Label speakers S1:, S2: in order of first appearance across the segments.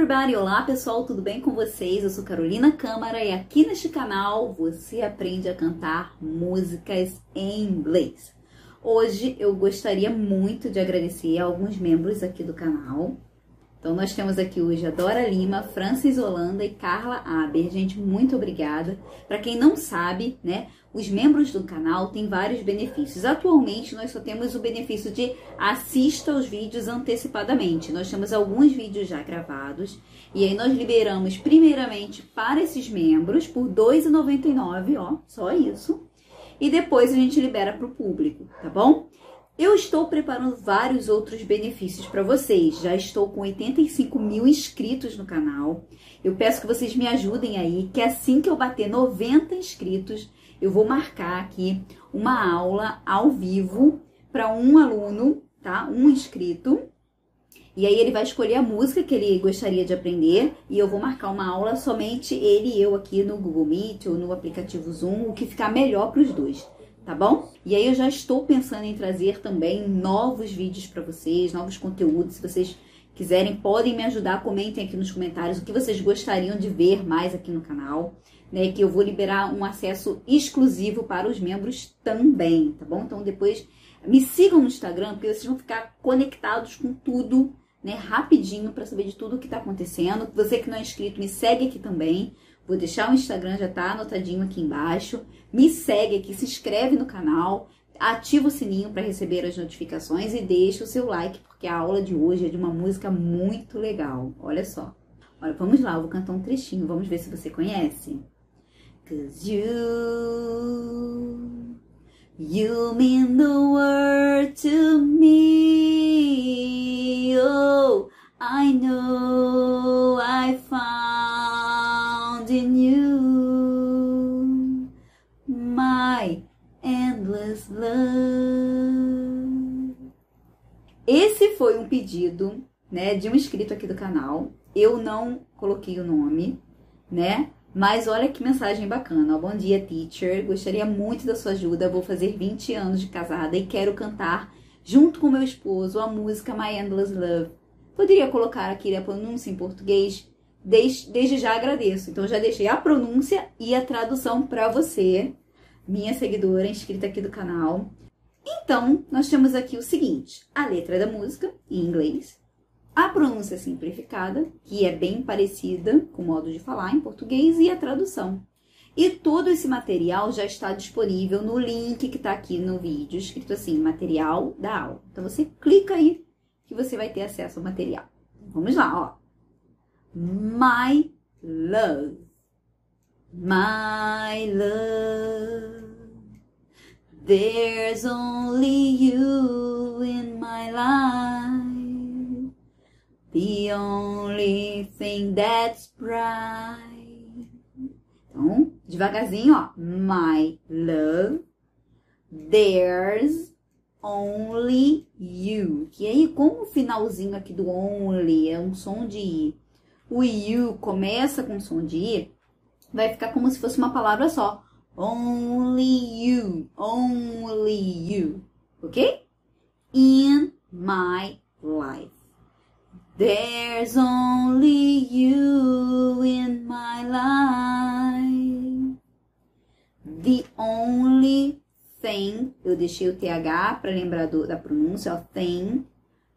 S1: everybody! Olá pessoal, tudo bem com vocês? Eu sou Carolina Câmara e aqui neste canal você aprende a cantar músicas em inglês. Hoje eu gostaria muito de agradecer a alguns membros aqui do canal. Então nós temos aqui hoje a Dora Lima, Francis Holanda e Carla Aber. Gente, muito obrigada. Para quem não sabe, né, os membros do canal têm vários benefícios. Atualmente nós só temos o benefício de assista os vídeos antecipadamente. Nós temos alguns vídeos já gravados e aí nós liberamos primeiramente para esses membros por R$ 2,99, ó, só isso. E depois a gente libera para o público, tá bom? Eu estou preparando vários outros benefícios para vocês. Já estou com 85 mil inscritos no canal. Eu peço que vocês me ajudem aí, que assim que eu bater 90 inscritos, eu vou marcar aqui uma aula ao vivo para um aluno, tá? Um inscrito. E aí ele vai escolher a música que ele gostaria de aprender e eu vou marcar uma aula somente ele e eu aqui no Google Meet ou no aplicativo Zoom, o que ficar melhor para os dois tá bom? E aí eu já estou pensando em trazer também novos vídeos para vocês, novos conteúdos. Se vocês quiserem, podem me ajudar, comentem aqui nos comentários o que vocês gostariam de ver mais aqui no canal, né? Que eu vou liberar um acesso exclusivo para os membros também, tá bom? Então depois me sigam no Instagram, porque vocês vão ficar conectados com tudo, né? Rapidinho para saber de tudo o que está acontecendo. Você que não é inscrito, me segue aqui também. Vou deixar o Instagram, já tá anotadinho aqui embaixo. Me segue aqui, se inscreve no canal, ativa o sininho para receber as notificações e deixa o seu like, porque a aula de hoje é de uma música muito legal. Olha só. Olha, vamos lá, eu vou cantar um trechinho, vamos ver se você conhece. Cause you, you mean the pedido, né, de um inscrito aqui do canal. Eu não coloquei o nome, né? Mas olha que mensagem bacana. Bom dia, teacher. Gostaria muito da sua ajuda. Vou fazer 20 anos de casada e quero cantar junto com meu esposo a música My Endless Love. Poderia colocar aqui a pronúncia em português? Desde, desde já agradeço. Então já deixei a pronúncia e a tradução para você, minha seguidora inscrita aqui do canal. Então, nós temos aqui o seguinte: a letra da música em inglês, a pronúncia simplificada, que é bem parecida com o modo de falar em português, e a tradução. E todo esse material já está disponível no link que está aqui no vídeo, escrito assim, material da aula. Então você clica aí que você vai ter acesso ao material. Vamos lá, ó. My love, my love, there's only you in my life. The only thing that's bright. Então, devagarzinho, ó. My love, there's only you. Que aí, como o finalzinho aqui do only é um som de i, o you começa com som de i, vai ficar como se fosse uma palavra só. Only you, only you, ok? In my life. There's only you in my life. The only thing, eu deixei o TH para lembrar do, da pronúncia, ó, thing,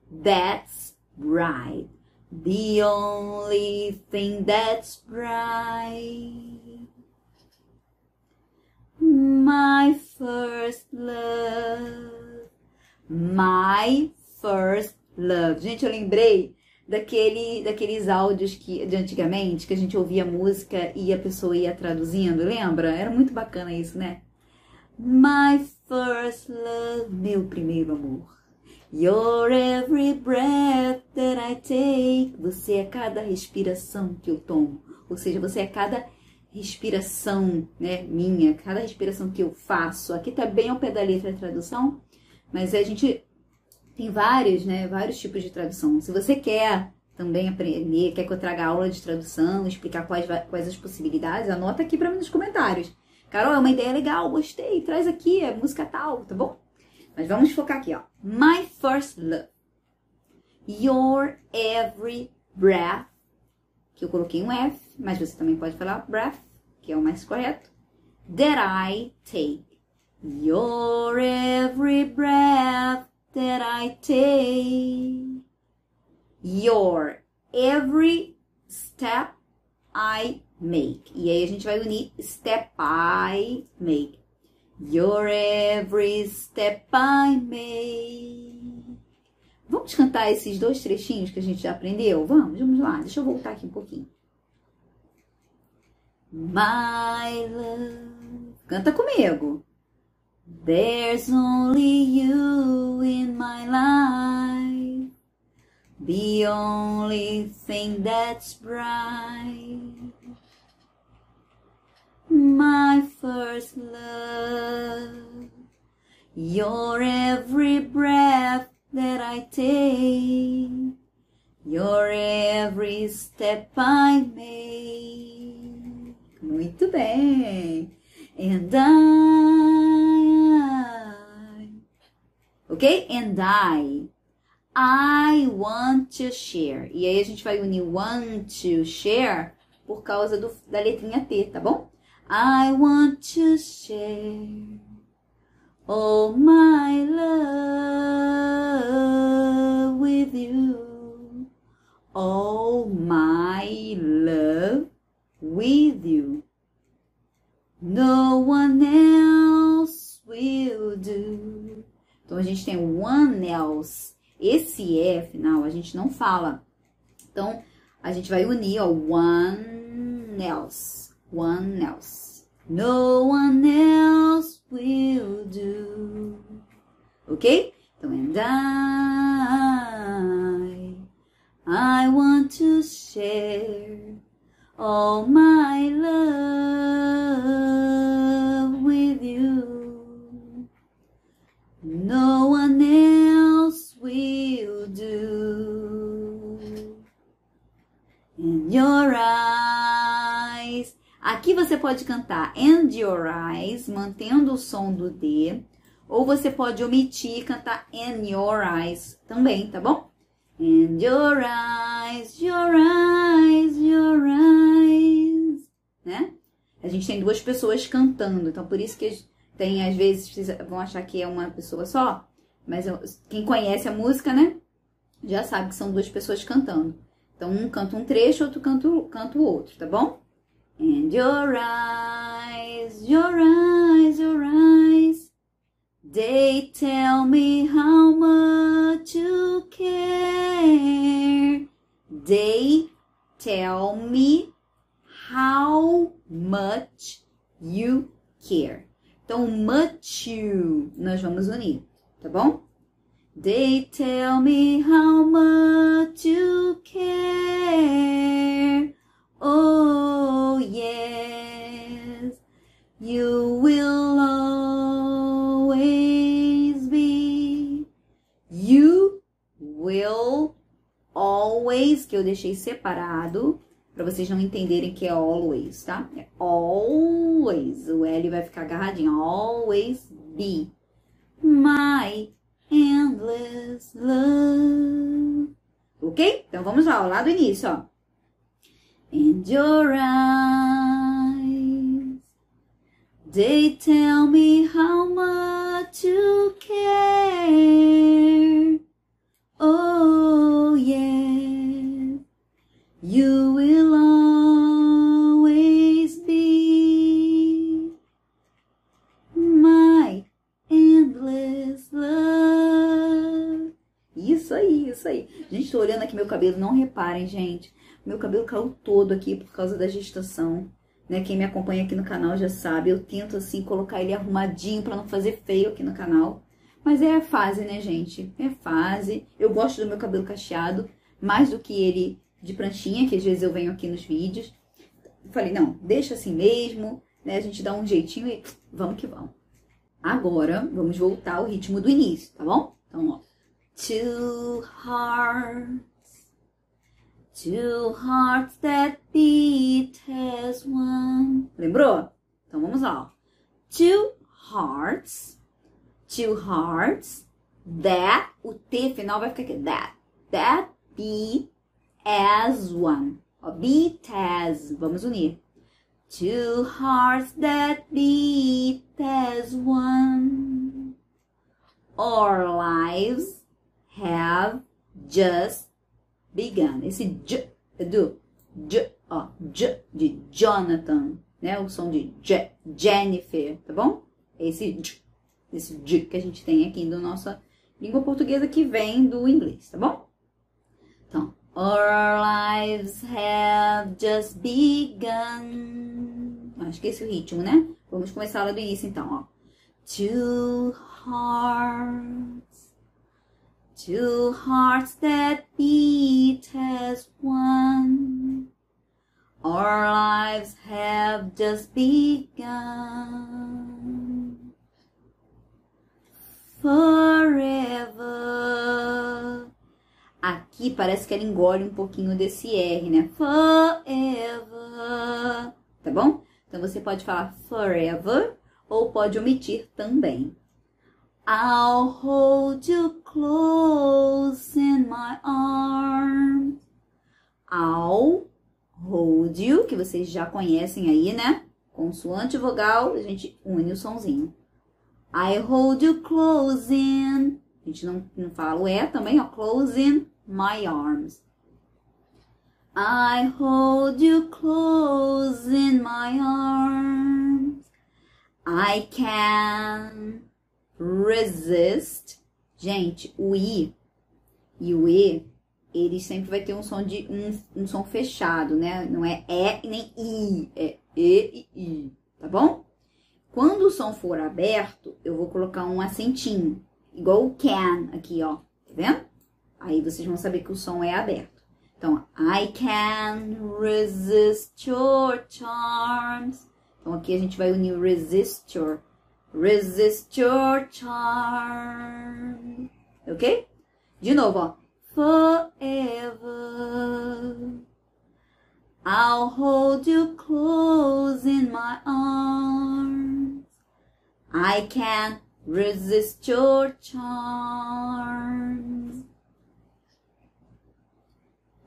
S1: that's right. The only thing that's bright. My first love. My first love. Gente, eu lembrei daquele, daqueles áudios que, de antigamente, que a gente ouvia música e a pessoa ia traduzindo, lembra? Era muito bacana isso, né? My first love, meu primeiro amor. Your every breath that I take. Você é cada respiração que eu tomo. Ou seja, você é cada respiração, né, minha, cada respiração que eu faço. Aqui tá bem ao pé da letra a tradução, mas a gente tem vários, né, vários tipos de tradução. Se você quer também aprender, quer que eu traga aula de tradução, explicar quais, quais as possibilidades, anota aqui para mim nos comentários. Carol, é uma ideia legal, gostei, traz aqui, é música tal, tá bom? Mas vamos focar aqui, ó. My first love. Your every breath que eu coloquei um F, mas você também pode falar breath, que é o mais correto. That I take. Your every breath that I take. Your every step I make. E aí a gente vai unir step I make. Your every step I make. Vamos cantar esses dois trechinhos que a gente já aprendeu? Vamos, vamos lá. Deixa eu voltar aqui um pouquinho. My love. Canta comigo. There's only you in my life. The only thing that's bright. My first love. Your every breath that I take, your every step I make. Muito bem. And I, ok? And I, I want to share. E aí a gente vai unir want to share por causa do, da letrinha T, tá bom? I want to share Oh, my love with you. Oh, my love with you. No one else will do. Então a gente tem one else. Esse E final a gente não fala. Então a gente vai unir, ó, one else. One else. No one else will do. Ok? Então, and I, I want to share all my love with you. No one else will do. In your eyes, Aqui você pode cantar and your eyes, mantendo o som do D, ou você pode omitir e cantar and your eyes também, tá bom? And your eyes, your eyes, your eyes, né? A gente tem duas pessoas cantando, então por isso que tem às vezes vão achar que é uma pessoa só, mas quem conhece a música, né, já sabe que são duas pessoas cantando. Então um canta um trecho, outro canta o outro, tá bom? And your eyes, your eyes, your eyes, they tell me how much you care. They tell me how much you care. Então, much you nós vamos unir, tá bom? They tell me how much you care. Oh, always, que eu deixei separado, para vocês não entenderem que é always, tá? É always. O L vai ficar agarradinho. Always be my endless love. Ok? Então vamos lá, lá do início, ó. And your eyes, they tell me how much you care. Tô olhando aqui meu cabelo, não reparem, gente. Meu cabelo caiu todo aqui por causa da gestação. Né? Quem me acompanha aqui no canal já sabe. Eu tento, assim, colocar ele arrumadinho para não fazer feio aqui no canal. Mas é a fase, né, gente? É fase. Eu gosto do meu cabelo cacheado, mais do que ele de pranchinha, que às vezes eu venho aqui nos vídeos. Falei, não, deixa assim mesmo, né? A gente dá um jeitinho e vamos que vamos. Agora, vamos voltar ao ritmo do início, tá bom? Então, ó. Two hearts Two hearts that beat as one. Lembrou? Então vamos lá. Two hearts. Two hearts that. O T final vai ficar aqui. That. That beat as one. Ó, beat as. Vamos unir. Two hearts that beat as one. Our lives have just begun. Esse j é do j, ó, j de Jonathan, né? O som de j, Jennifer, tá bom? Esse j, esse j que a gente tem aqui na nossa língua portuguesa que vem do inglês, tá bom? Então, our lives have just begun. Acho que esse é o ritmo, né? Vamos começar lá do início, então, ó. Two hearts, two hearts that beat as one. Our lives have just begun. Forever. Aqui parece que ela engole um pouquinho desse R, né? Forever. Tá bom? Então você pode falar forever ou pode omitir também. I'll hold you close in my arms. I'll hold you, que vocês já conhecem aí, né? Consoante vogal, a gente une o sonzinho. I hold you close in. A gente não, não fala o é também, ó. Close in my arms. I hold you close in my arms. I can resist. Gente, o i e o e, ele sempre vai ter um som de um, um som fechado, né? Não é é nem i, é e e i, tá bom? Quando o som for aberto, eu vou colocar um acentinho, igual o can aqui, ó, tá vendo? Aí vocês vão saber que o som é aberto. Então, I can resist your charms. Então, aqui a gente vai unir resist your, resist your charm. Ok? De novo, ó. Forever. I'll hold you close in my arms. I can't resist your charms.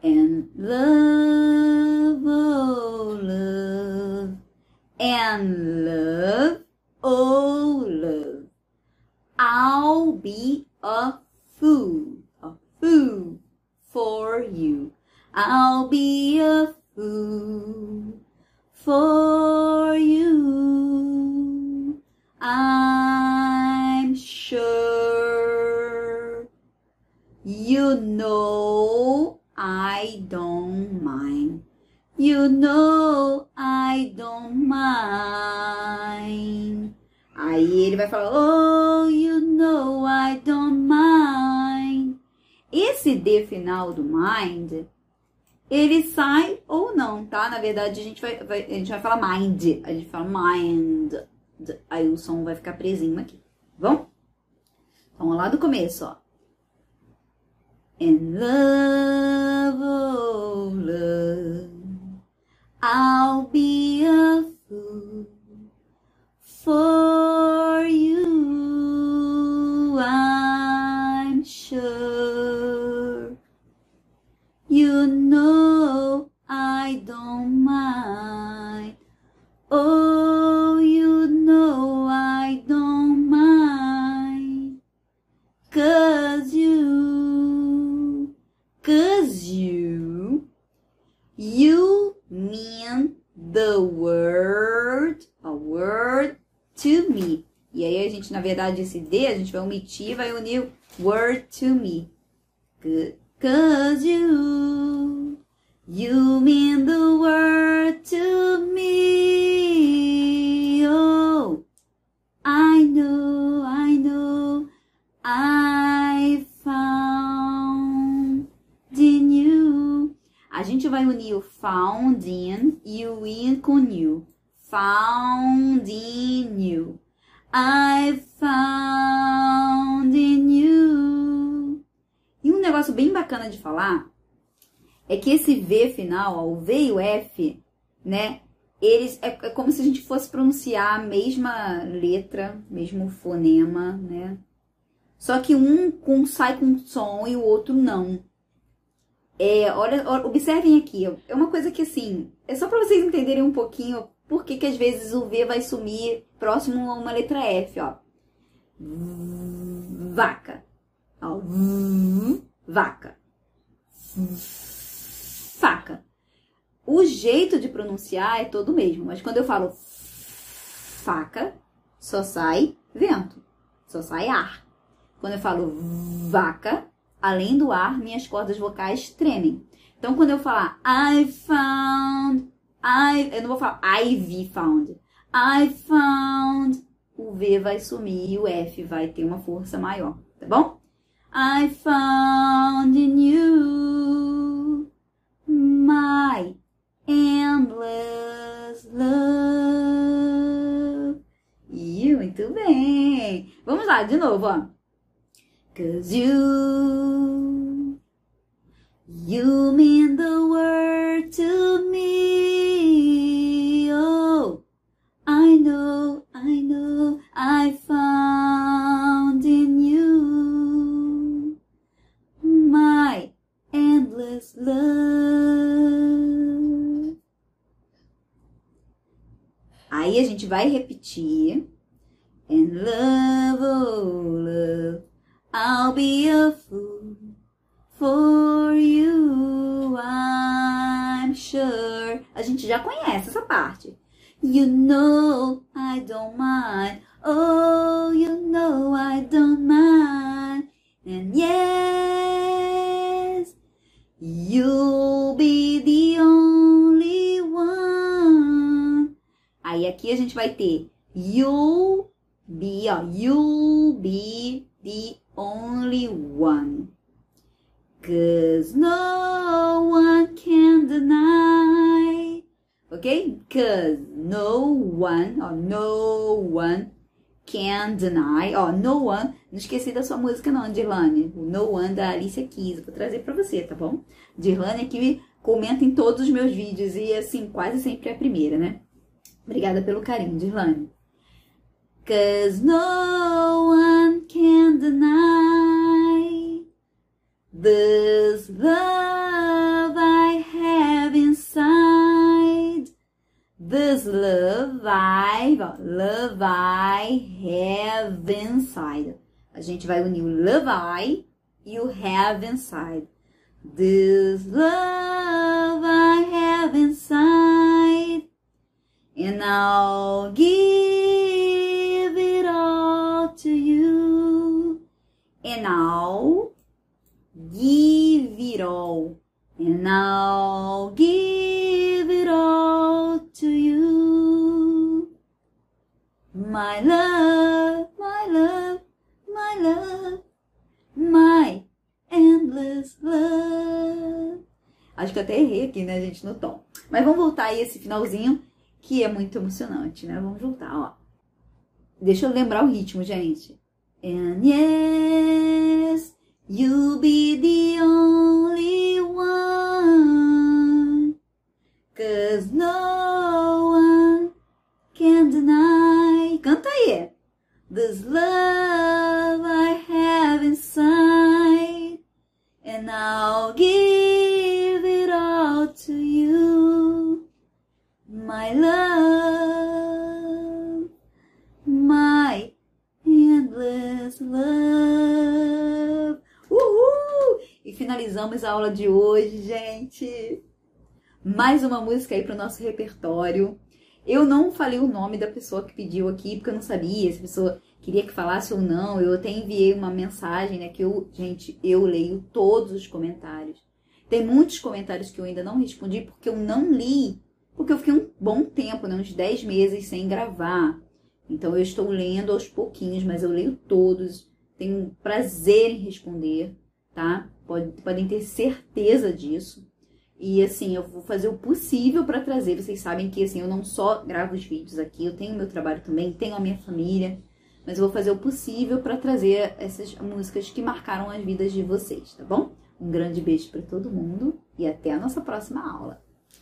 S1: And love, oh love, and love, oh love. I'll be a fool, a fool for you. I'll be a fool for you. I'm sure you know I don't mind. You know I don't mind. Aí ele vai falar, oh, you know I don't mind. Esse D final do mind ele sai ou não, tá? Na verdade, a gente vai, vai, a gente vai falar mind, a gente fala mind, aí o som vai ficar presinho aqui, tá bom? Então, lá do começo, ó. In love, oh love, I'll be a fool verdade, esse D, a gente vai omitir, vai unir word to me. Good. Cause you, you final, ó, o V e o F, né? Eles é, é como se a gente fosse pronunciar a mesma letra, mesmo fonema, né? Só que um com, sai com som e o outro não. É, olha, observem aqui, é uma coisa que assim, é só para vocês entenderem um pouquinho por que, que às vezes o V vai sumir próximo a uma letra F, ó. Vaca. Ó, vaca. Faca. O jeito de pronunciar é todo o mesmo, mas quando eu falo faca, só sai vento, só sai ar. Quando eu falo vaca, além do ar, minhas cordas vocais tremem. Então, quando eu falar I found, I, eu não vou falar I've found. I found, o V vai sumir e o F vai ter uma força maior, tá bom? I found in you my love. E muito bem. Vamos lá, de novo, ó. Cause you, you mean the world to me. Gente vai repetir. And love, oh love. I'll be a fool for you, I'm sure. A gente já conhece essa parte. You know aqui a gente vai ter you'll be, ó, you'll be the only one. Cause no one can deny. Ok? Cause no one, ó, no one can deny. Ó, no one. Não esqueci da sua música não, Dirlane. O No One da Alicia Keys. Vou trazer pra você, tá bom? Dirlane aqui comenta em todos os meus vídeos e assim, quase sempre é a primeira, né? Obrigada pelo carinho, Dirlane. Cause no one can deny this love I have inside. This love I, love I have inside. A gente vai unir o love I e o have inside. This love I have inside. And I'll give it all to you. And I'll give it all. And I'll give it all to you. My love, my love, my love, my endless love. Acho que eu até errei aqui, né, gente, no tom. Mas vamos voltar aí esse finalzinho que é muito emocionante, né? Vamos voltar, ó. Deixa eu lembrar o ritmo, gente. And yes, you'll be the only one. Cause no one can deny. Canta aí. This love I have inside. And I'll give My love. My endless love. Uhul! E finalizamos a aula de hoje, gente. Mais uma música aí para o nosso repertório. Eu não falei o nome da pessoa que pediu aqui, porque eu não sabia se a pessoa queria que falasse ou não. Eu até enviei uma mensagem, né? Que eu, gente, eu leio todos os comentários. Tem muitos comentários que eu ainda não respondi porque eu não li. Porque eu fiquei um bom tempo, né? Uns 10 meses sem gravar. Então eu estou lendo aos pouquinhos, mas eu leio todos. Tenho prazer em responder, tá? Pode, podem ter certeza disso. E assim, eu vou fazer o possível para trazer. Vocês sabem que assim, eu não só gravo os vídeos aqui, eu tenho meu trabalho também, tenho a minha família, mas eu vou fazer o possível para trazer essas músicas que marcaram as vidas de vocês, tá bom? Um grande beijo para todo mundo e até a nossa próxima aula.